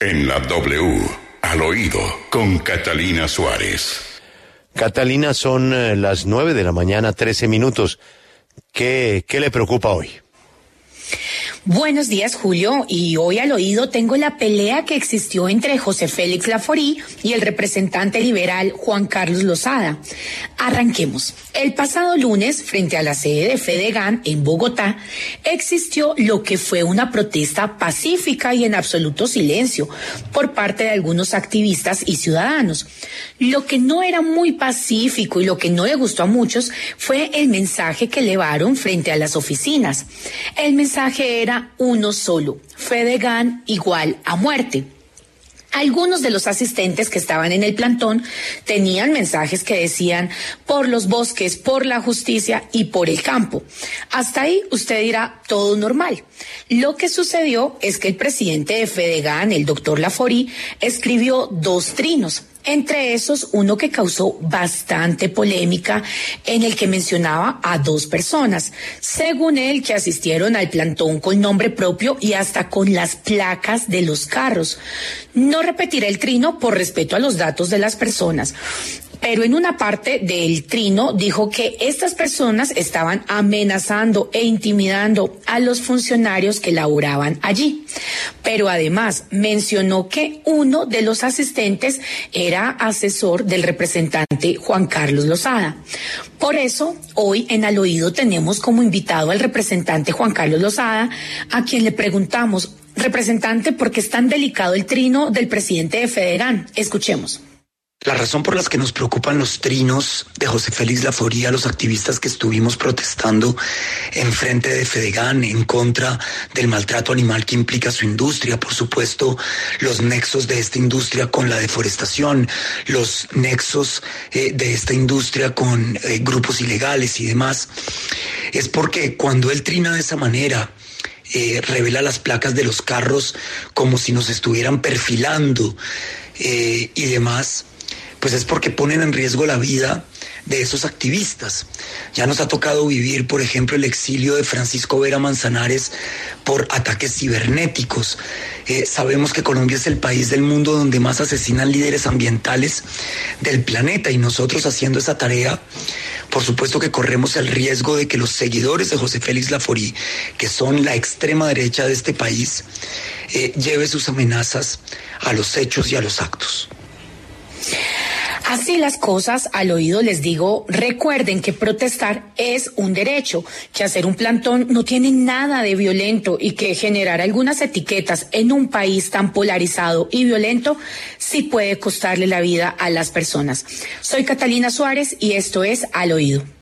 En la W, al oído, con Catalina Suárez. Catalina, son eh, las nueve de la mañana, trece minutos. ¿Qué, ¿Qué le preocupa hoy? Buenos días, Julio. Y hoy al oído tengo la pelea que existió entre José Félix Laforí y el representante liberal Juan Carlos Lozada. Arranquemos. El pasado lunes, frente a la sede de Fedegan en Bogotá, existió lo que fue una protesta pacífica y en absoluto silencio por parte de algunos activistas y ciudadanos. Lo que no era muy pacífico y lo que no le gustó a muchos fue el mensaje que elevaron frente a las oficinas. El mensaje era uno solo, Fedegan igual a muerte. Algunos de los asistentes que estaban en el plantón tenían mensajes que decían por los bosques, por la justicia y por el campo. Hasta ahí usted dirá todo normal. Lo que sucedió es que el presidente de Fedegan, el doctor Laforí, escribió dos trinos. Entre esos, uno que causó bastante polémica, en el que mencionaba a dos personas, según él, que asistieron al plantón con nombre propio y hasta con las placas de los carros. No repetiré el trino por respeto a los datos de las personas pero en una parte del trino dijo que estas personas estaban amenazando e intimidando a los funcionarios que laboraban allí. Pero además mencionó que uno de los asistentes era asesor del representante Juan Carlos Lozada. Por eso, hoy en Al Oído tenemos como invitado al representante Juan Carlos Lozada, a quien le preguntamos, representante, ¿por qué es tan delicado el trino del presidente de Federán? Escuchemos. La razón por la que nos preocupan los trinos de José Félix Laforía, los activistas que estuvimos protestando en frente de Fedegan en contra del maltrato animal que implica su industria, por supuesto, los nexos de esta industria con la deforestación, los nexos eh, de esta industria con eh, grupos ilegales y demás, es porque cuando él trina de esa manera, eh, revela las placas de los carros como si nos estuvieran perfilando y demás pues es porque ponen en riesgo la vida de esos activistas. Ya nos ha tocado vivir, por ejemplo, el exilio de Francisco Vera Manzanares por ataques cibernéticos. Eh, sabemos que Colombia es el país del mundo donde más asesinan líderes ambientales del planeta y nosotros haciendo esa tarea, por supuesto que corremos el riesgo de que los seguidores de José Félix Laforí, que son la extrema derecha de este país, eh, lleve sus amenazas a los hechos y a los actos. Así las cosas, al oído les digo, recuerden que protestar es un derecho, que hacer un plantón no tiene nada de violento y que generar algunas etiquetas en un país tan polarizado y violento sí puede costarle la vida a las personas. Soy Catalina Suárez y esto es Al oído.